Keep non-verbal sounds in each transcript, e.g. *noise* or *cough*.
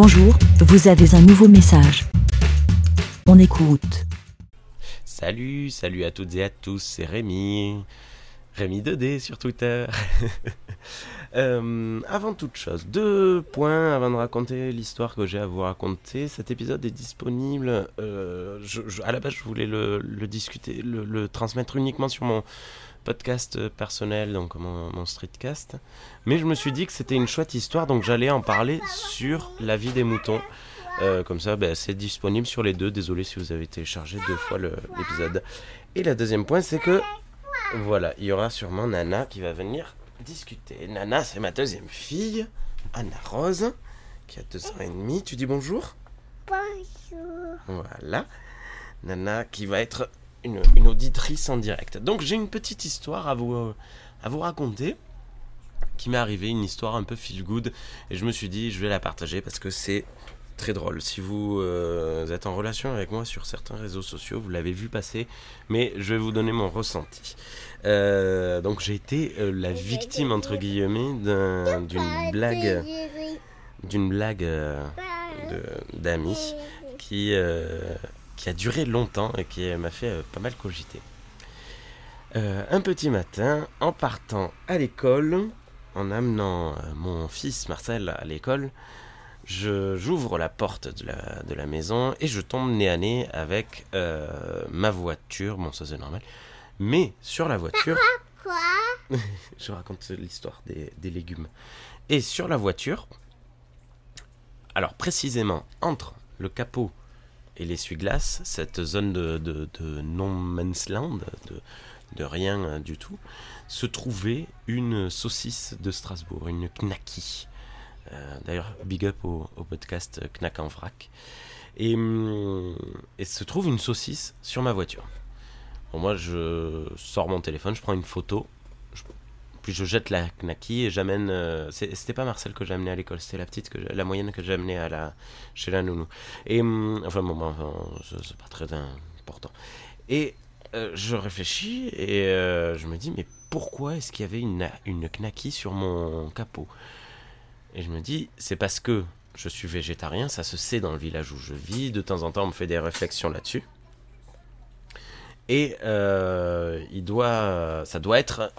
Bonjour, vous avez un nouveau message. On écoute. Salut, salut à toutes et à tous, c'est Rémi. Rémi 2D sur Twitter. *laughs* Euh, avant toute chose, deux points avant de raconter l'histoire que j'ai à vous raconter. Cet épisode est disponible. euh, je- à la base, je voulais le, discuter, le transmettre uniquement sur mon podcast personnel, donc mon, mon streetcast. Mais je me suis dit que c'était une chouette histoire, donc j'allais en parler sur la vie des moutons. Euh, comme ça, ben, c'est disponible sur les deux. Désolé si vous avez téléchargé deux fois l'épisode. Et la deuxième point, c'est que voilà, il y aura sûrement Nana qui va venir discuter. Nana, c'est ma deuxième fille, Anna Rose, qui a deux ans et demi. Tu dis bonjour? Bonjour. Voilà. Nana qui va être une, une auditrice en direct. Donc j'ai une petite histoire à vous, euh, à vous raconter qui m'est arrivée, une histoire un peu feel good. Et je me suis dit, je vais la partager parce que c'est très drôle. Si vous euh, êtes en relation avec moi sur certains réseaux sociaux, vous l'avez vu passer, mais je vais vous donner mon ressenti. Euh, donc j'ai été euh, la victime, entre guillemets, d'un- d'une blague, d'une blague d'amis qui, qui a duré longtemps et qui m'a fait euh, pas mal cogiter. Euh, un petit matin, en partant à l'école, en amenant euh, mon fils Marcel à l'école, je- j'ouvre la porte de la, de la maison et je tombe nez à nez avec ma voiture. Bon, ça c'est normal. Mais sur la voiture, Quoi? *laughs* Je raconte l'histoire des, des légumes. Et sur la voiture, alors précisément entre le capot et l'essuie-glace, cette zone de, de, de no man's land, de, rien euh, du tout, se trouvait une saucisse de Strasbourg, une knacky. Euh, D'ailleurs, big up au, podcast Knack en vrac. Et, hum, et se trouve une saucisse sur ma voiture. Bon, moi, je sors mon téléphone, je prends une photo, je jette la knacky et j'amène. euh, c'était pas Marcel que j'ai amené à l'école, c'était la petite, la moyenne que j'ai amenée à la, chez la nounou. Et hum, enfin, bon, c'est pas très important. Et euh, je réfléchis et euh, je me dis, mais pourquoi est-ce qu'il y avait une, une knacky sur mon capot? Et je me dis, c'est parce que je suis végétarien, ça se sait dans le village où je vis, de temps en temps on me fait des réflexions là-dessus. Et euh, il doit, ça doit être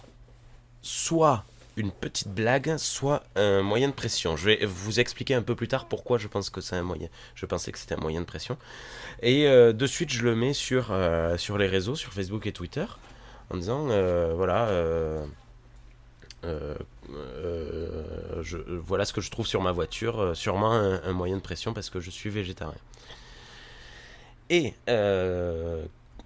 soit une petite blague, soit un moyen de pression. Je vais vous expliquer un peu plus tard pourquoi je pense que c'est un moyen. Pensais que c'était un moyen de pression. Et euh, de suite, je le mets sur, euh, sur les réseaux, sur Facebook et Twitter, en disant euh, voilà. voilà ce que je trouve sur ma voiture, sûrement un, un moyen de pression parce que je suis végétarien. Et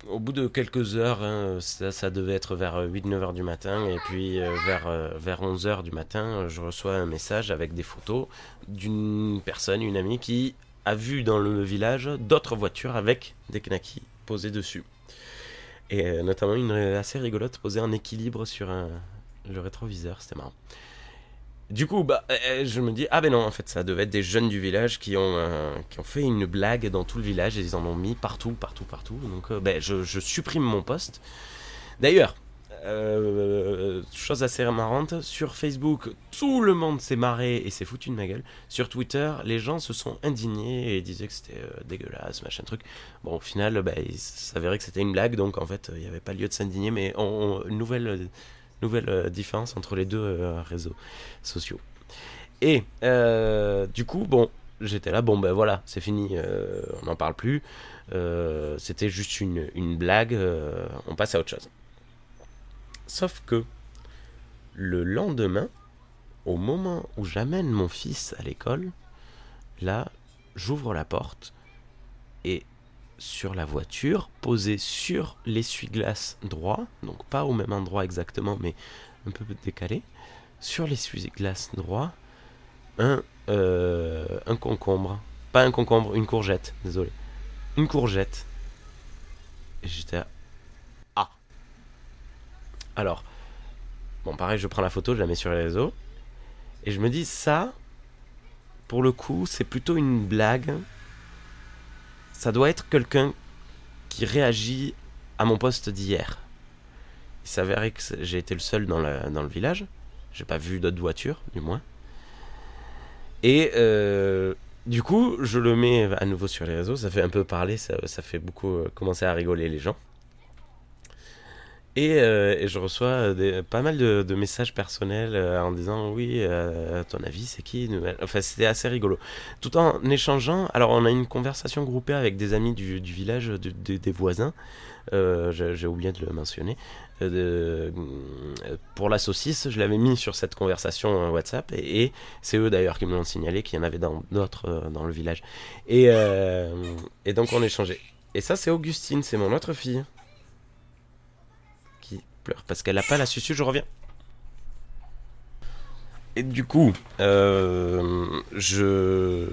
au bout de quelques heures, hein, ça, devait être vers 8-9 heures du matin, et puis euh, vers, euh, vers 11 heures du matin, euh, je reçois un message avec des photos d'une personne, une amie, qui a vu dans le village d'autres voitures avec des knackis posés dessus. Et euh, notamment une assez rigolote posée en équilibre sur le rétroviseur, c'était marrant. Du coup, bah, euh, je me dis, ah ben non, en fait, ça devait être des jeunes du village qui ont, euh, qui ont fait une blague dans tout le village et ils en ont mis partout, partout, partout. Donc, euh, ben, je, supprime mon post. D'ailleurs, euh, chose assez marrante, sur Facebook, tout le monde s'est marré et s'est foutu de ma gueule. Sur Twitter, les gens se sont indignés et disaient que c'était euh, dégueulasse, machin truc. Bon, au final, bah, il s'avérait que c'était une blague, donc en fait, il n'y avait pas lieu de s'indigner, mais on, on- nouvelle, euh, nouvelle euh, différence entre les deux euh, réseaux sociaux. Et euh, du coup, bon, j'étais là, bon, ben voilà, c'est fini, on n'en parle plus. C'était juste une, blague, on passe à autre chose. Sauf que le lendemain, au moment où j'amène mon fils à l'école, là, j'ouvre la porte sur la voiture, posée sur l'essuie-glace droit, donc pas au même endroit exactement, mais un peu décalé, sur l'essuie-glace droit, un, euh, un concombre. Pas un concombre, une courgette, désolé. Une courgette. Et j'étais là, Ah Alors, bon, pareil, je prends la photo, je la mets sur les réseaux. Et je me dis, ça, pour le coup, c'est plutôt une blague. Ça doit être quelqu'un qui réagit à mon poste d'hier. Il s'avérait que j'ai été le seul dans, le village. J'ai pas vu d'autres voitures, du moins. Et euh, du coup, je le mets à nouveau sur les réseaux. Ça fait un peu parler, ça, ça fait beaucoup euh, commencer à rigoler les gens. Et, euh, et je reçois des, pas mal de, messages personnels euh, en disant oui, euh, à ton avis, c'est qui Enfin, c'était assez rigolo. Tout en échangeant, alors on a une conversation groupée avec des amis du, village, de- de- des voisins. Euh, J'ai oublié de le mentionner. Euh, euh, pour la saucisse, je l'avais mis sur cette conversation euh, WhatsApp et, c'est eux d'ailleurs qui me l'ont signalé qu'il y en avait d'autres euh, dans le village. Et, euh, donc on échangeait. Et ça, c'est Augustine, c'est mon autre fille pleure parce qu'elle n'a pas la susu, je reviens. Et du coup, euh, je,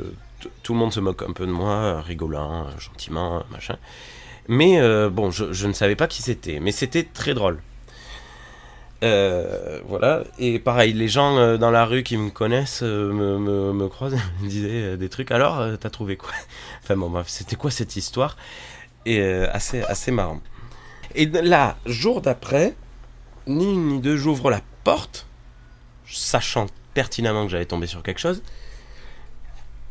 tout le monde se moque un peu de moi, rigolant, gentiment, machin. Mais euh, bon, je, ne savais pas qui c'était, mais c'était très drôle. Euh, voilà, et pareil, les gens dans la rue qui me connaissent me, me, me croisent me *laughs* disaient des trucs. Alors, t'as trouvé quoi? Enfin bon, bref, c'était quoi cette histoire? Et assez, assez marrant. Et là, jour d'après, ni une ni deux, j'ouvre la porte, sachant pertinemment que j'allais tomber sur quelque chose,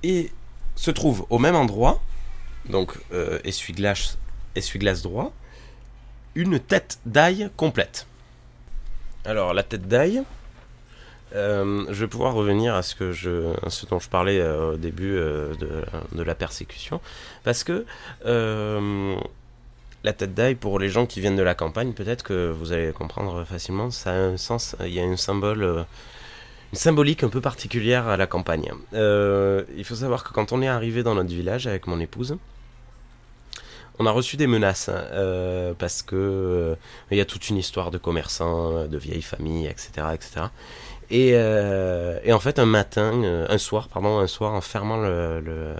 et se trouve au même endroit, donc euh, essuie-glace essuie-glace droit, une tête d'ail complète. Alors la tête d'ail, euh, je vais pouvoir revenir à ce, dont je parlais euh, au début de, la persécution, parce que la tête d'ail, pour les gens qui viennent de la campagne, peut-être que vous allez comprendre facilement, ça a un sens, il y a un symbole, euh, une symbolique un peu particulière à la campagne. Euh, il faut savoir que quand on est arrivé dans notre village avec mon épouse, on a reçu des menaces euh, parce que il y a toute une histoire de commerçants, de vieilles familles, etc., etc. Et, euh, et en fait, un matin, euh, un soir, pardon, un soir, en fermant le, le,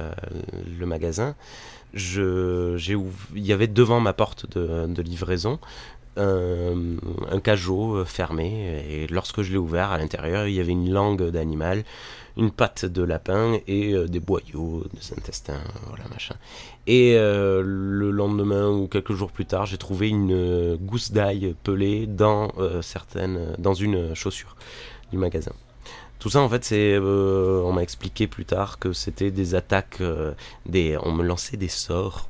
le magasin, je, j'ai il y avait devant ma porte de, de livraison un, un cajot euh, fermé. Et lorsque je l'ai ouvert, à l'intérieur, il y avait une langue d'animal, une patte de lapin et euh, des boyaux, des intestins, voilà, machin. Et euh, le lendemain ou quelques jours plus tard, j'ai trouvé une euh, gousse d'ail pelée dans, euh, certaines, dans une chaussure du magasin. Tout ça, en fait, c'est. euh, on m'a expliqué plus tard que c'était des attaques. euh, des, on me lançait des sorts.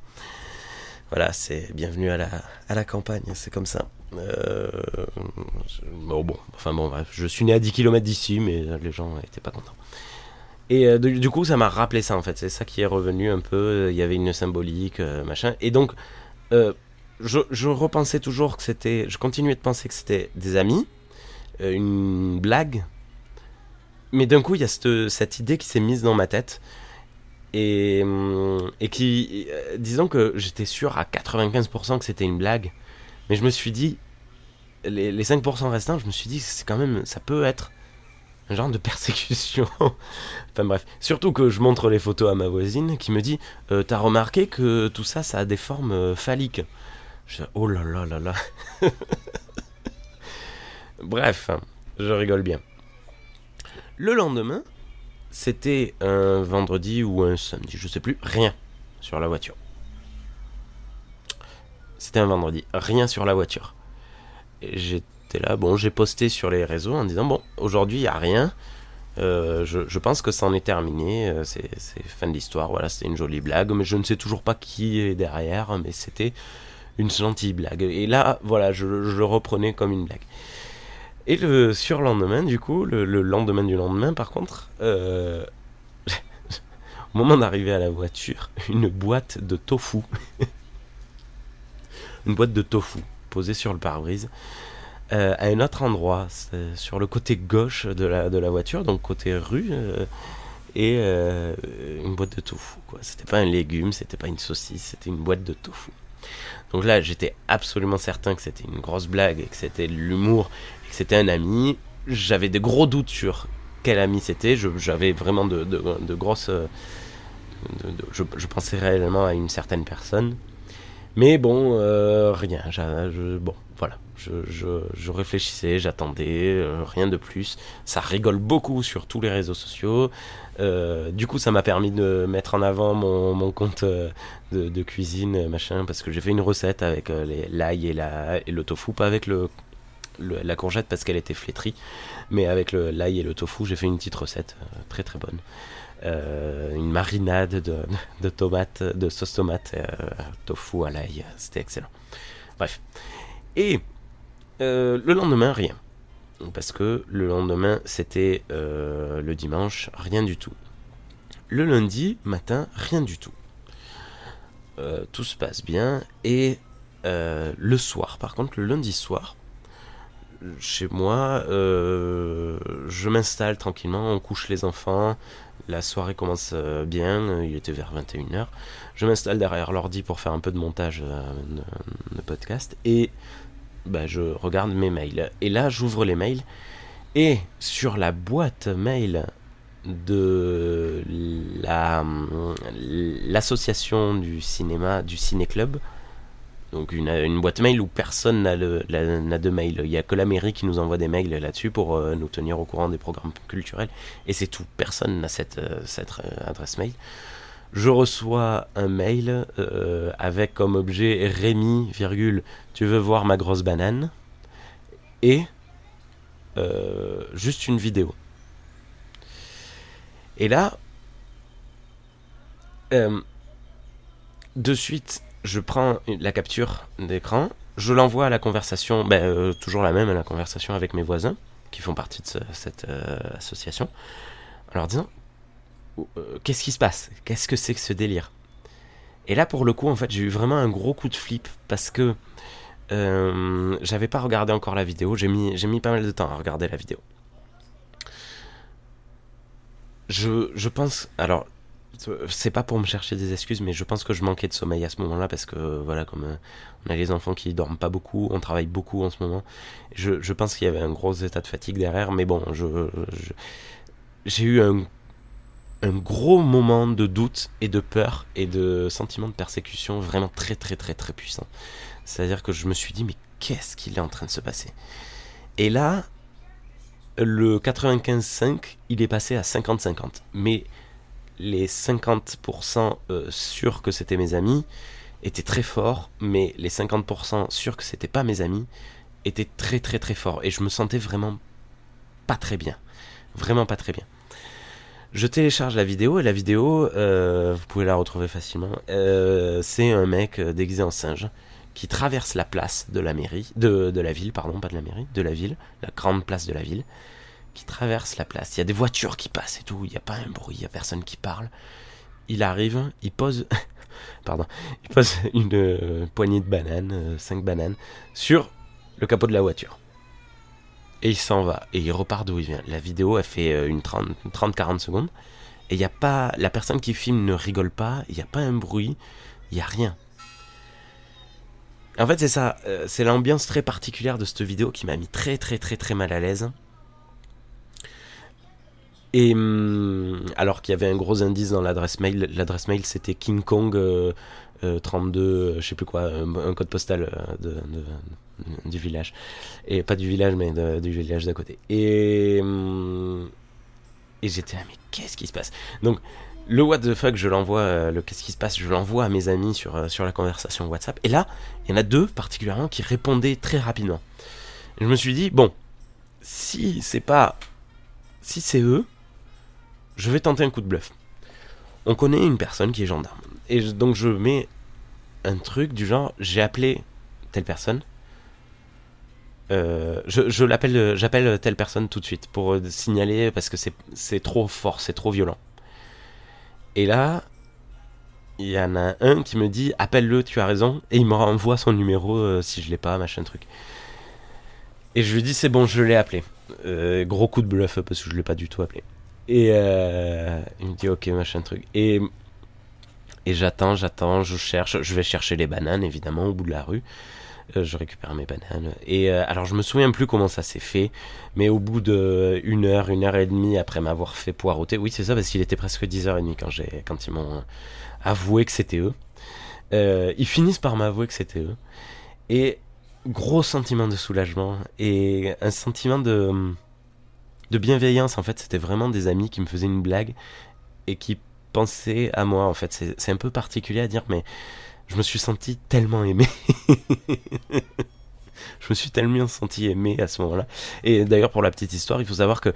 Voilà, c'est bienvenue à la, à la campagne, c'est comme ça. Euh, bon, bon, enfin bon, bref, je suis né à 10 km d'ici, mais les gens étaient pas contents. Et du, coup, ça m'a rappelé ça en fait. C'est ça qui est revenu un peu. Il y avait une symbolique, machin. Et donc, je, je repensais toujours que c'était. Je continuais de penser que c'était des amis, une blague. Mais d'un coup, il y a cette, cette idée qui s'est mise dans ma tête. Et, hum, et qui. euh, disons que j'étais sûr à 95% que c'était une blague. Mais je me suis dit. Les, les 5% restants, je me suis dit, c'est quand même. Ça peut être un genre de *laughs* persécution. enfin bref, surtout que je montre les photos à ma voisine qui me dit euh, T'as remarqué que tout ça, ça a des formes euh, phalliques? Oh là là là là. *laughs* bref, je rigole bien. Le lendemain, c'était un vendredi ou un samedi, je sais plus, rien sur la voiture. C'était un vendredi, rien sur la voiture. J'étais là, bon, j'ai posté sur les réseaux en disant bon, aujourd'hui il y a rien. Euh, je, pense que c'en est terminé, euh, c'est c'est fin de l'histoire, voilà, c'était une jolie blague, mais je ne sais toujours pas qui est derrière, mais c'était une gentille blague. Et là, voilà, je, je le reprenais comme une blague. Et le surlendemain, du coup, le, le lendemain du lendemain, par contre, euh, *laughs* au moment d'arriver à la voiture, une boîte de tofu, *laughs* une boîte de tofu posée sur le pare-brise, euh, à un autre endroit, sur le côté gauche de la, de la voiture, donc côté rue, euh, et une boîte de tofu. C'était pas un légume, c'était pas une saucisse, c'était une boîte de tofu. Donc là, j'étais absolument certain que c'était une grosse blague et que c'était l'humour que c'était un ami. J'avais des gros doutes sur quel ami c'était. J'avais vraiment de, grosses. euh, je pensais réellement à une certaine personne. Mais bon, euh, rien. je- bon, voilà. Je, réfléchissais, j'attendais, euh, rien de plus. Ça rigole beaucoup sur tous les réseaux sociaux. Euh, du coup, ça m'a permis de mettre en avant mon, compte de, cuisine, machin, parce que j'ai fait une recette avec l'ail et, le tofu, pas avec la courgette parce qu'elle était flétrie. Mais avec l'ail et le tofu, j'ai fait une petite recette très très bonne. Euh, une marinade de, *laughs* de de sauce tomate, euh, tofu à l'ail. C'était excellent. Bref. Et euh, le lendemain, rien. Parce que le lendemain, c'était le dimanche, rien du tout. Le lundi matin, rien du tout. Tout se passe bien. Et le soir, par contre, le lundi soir, chez moi, je m'installe tranquillement, on couche les enfants, la soirée commence euh, bien, il était vers 21h. Je m'installe derrière l'ordi pour faire un peu de montage euh, de, podcast et bah, je regarde mes mails. Et là, j'ouvre les mails et sur la boîte mail de la l'association du cinéma du ciné club donc une, boîte mail où personne n'a de mail. Il n'y a que la mairie qui nous envoie des mails là-dessus pour euh, nous tenir au courant des programmes culturels. Et c'est tout. Personne n'a cette, euh, cette euh, adresse mail. Je reçois un mail avec comme objet Rémi, virgule, tu veux voir ma grosse banane? Et juste une vidéo. Et là, de suite, je prends la capture d'écran, je l'envoie à la conversation, ben, euh, toujours la même, à la conversation avec mes voisins, qui font partie de ce- cette euh, association, en leur disant euh, Qu'est-ce qui se passe? Qu'est-ce que c'est que ce délire? Et là, pour le coup, en fait, j'ai eu vraiment un gros coup de flip parce que j'avais pas regardé encore la vidéo, j'ai mis, j'ai mis pas mal de temps à regarder la vidéo. Je, je pense. Alors, c'est pas pour me chercher des excuses, mais je pense que je manquais de sommeil à ce moment-là parce que voilà, comme euh, on a les enfants qui dorment pas beaucoup, on travaille beaucoup en ce moment. Je, pense qu'il y avait un gros état de fatigue derrière, mais bon, je- j'ai eu un, un gros moment de doute et de peur et de sentiment de persécution vraiment très très très très puissant. C'est-à-dire que je me suis dit, mais qu'est-ce qu'il est en train de se passer? Et là, le 95.5, il est passé à 50-50. Mais les 50% euh, sûrs que c'était mes amis étaient très forts, mais les 50% sûrs que c'était pas mes amis étaient très très très forts. Et je me sentais vraiment pas très bien. Vraiment pas très bien. Je télécharge la vidéo et la vidéo, euh, vous pouvez la retrouver facilement. euh, c'est un mec déguisé en singe qui traverse la place de la mairie, de la ville, pardon, pas de la mairie, de la ville, la grande place de la ville, qui traverse la place. Il y a des voitures qui passent et tout, il n'y a pas un bruit, il n'y a personne qui parle. Il arrive, il pose, *laughs* pardon, il pose une euh, poignée de bananes, euh, cinq bananes, sur le capot de la voiture. Et il s'en va, et il repart d'où il vient. La vidéo, elle fait euh, une 30 une 30-40 secondes, et il n'y a pas, la personne qui filme ne rigole pas, il n'y a pas un bruit, il n'y a rien. En fait, c'est ça, c'est l'ambiance très particulière de cette vidéo qui m'a mis très très très très mal à l'aise. Et hum, alors qu'il y avait un gros indice dans l'adresse mail, l'adresse mail c'était King Kong euh, euh, 32, euh, je sais plus quoi, un, code postal euh, du village. Et pas du village, mais du village d'à côté. Et, hum, et j'étais là, mais qu'est-ce qui se passe? Donc, le what the fuck, je l'envoie, euh, le qu'est-ce qui se passe, je l'envoie à mes amis sur, sur la conversation WhatsApp. Et là, il y en a deux particulièrement qui répondaient très rapidement. Je me suis dit, bon, si c'est pas. Si c'est eux, je vais tenter un coup de bluff. On connaît une personne qui est gendarme. Et donc je mets un truc du genre, j'ai appelé telle personne. Euh, je l'appelle, j'appelle telle personne tout de suite pour euh, signaler parce que c'est trop fort, c'est trop violent. Et là, il y en a un qui me dit appelle-le, tu as raison, et il me renvoie son numéro euh, si je l'ai pas, machin truc. Et je lui dis c'est bon, je l'ai appelé. Gros coup de bluff parce que je l'ai pas du tout appelé. Et euh, il me dit ok machin truc. Et et j'attends, j'attends, je cherche, je vais chercher les bananes évidemment au bout de la rue. Euh, je récupère mes bananes. Et euh, alors je me souviens plus comment ça s'est fait, mais au bout de une heure, une heure et demie après m'avoir fait poireauter, oui c'est ça parce qu'il était presque 10h30 quand j'ai quand ils m'ont avoué que c'était eux. Ils finissent par m'avouer que c'était eux. Et gros sentiment de soulagement et un sentiment de de bienveillance en fait c'était vraiment des amis qui me faisaient une blague et qui pensaient à moi en fait. C'est un peu particulier à dire mais je me suis senti tellement aimé *laughs* *laughs* je me suis tellement senti aimé à ce moment-là. Et d'ailleurs, pour la petite histoire, il faut savoir que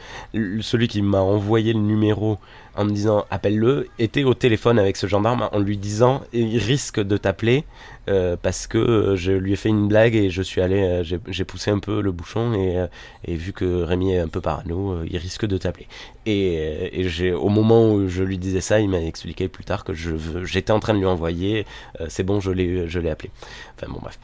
celui qui m'a envoyé le numéro en me disant appelle-le était au téléphone avec ce gendarme en lui disant il risque de t'appeler euh, parce que je lui ai fait une blague et je suis allé, euh, j'ai poussé un peu le bouchon et, euh, vu que Rémi est un peu parano, il risque de t'appeler. Et, au moment où je lui disais ça, il m'a expliqué plus tard que j'étais en train de lui envoyer, c'est bon, je l'ai appelé. Enfin bon bref.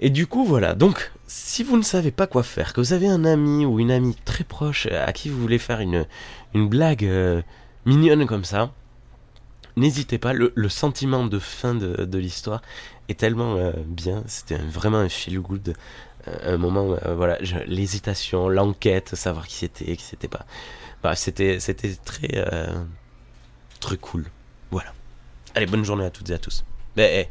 Et du coup, voilà. Donc, si vous ne savez pas quoi faire, que vous avez un ami ou une amie très proche à qui vous voulez faire une, une blague euh, mignonne comme ça, n'hésitez pas. Le, sentiment de fin de, l'histoire est tellement euh, bien. C'était vraiment un feel good. Euh, un moment, voilà, l'hésitation, l'enquête, savoir qui c'était, qui c'était pas. Bah, c'était, c'était très, très cool. Voilà. Allez, bonne journée à toutes et à tous. Mais,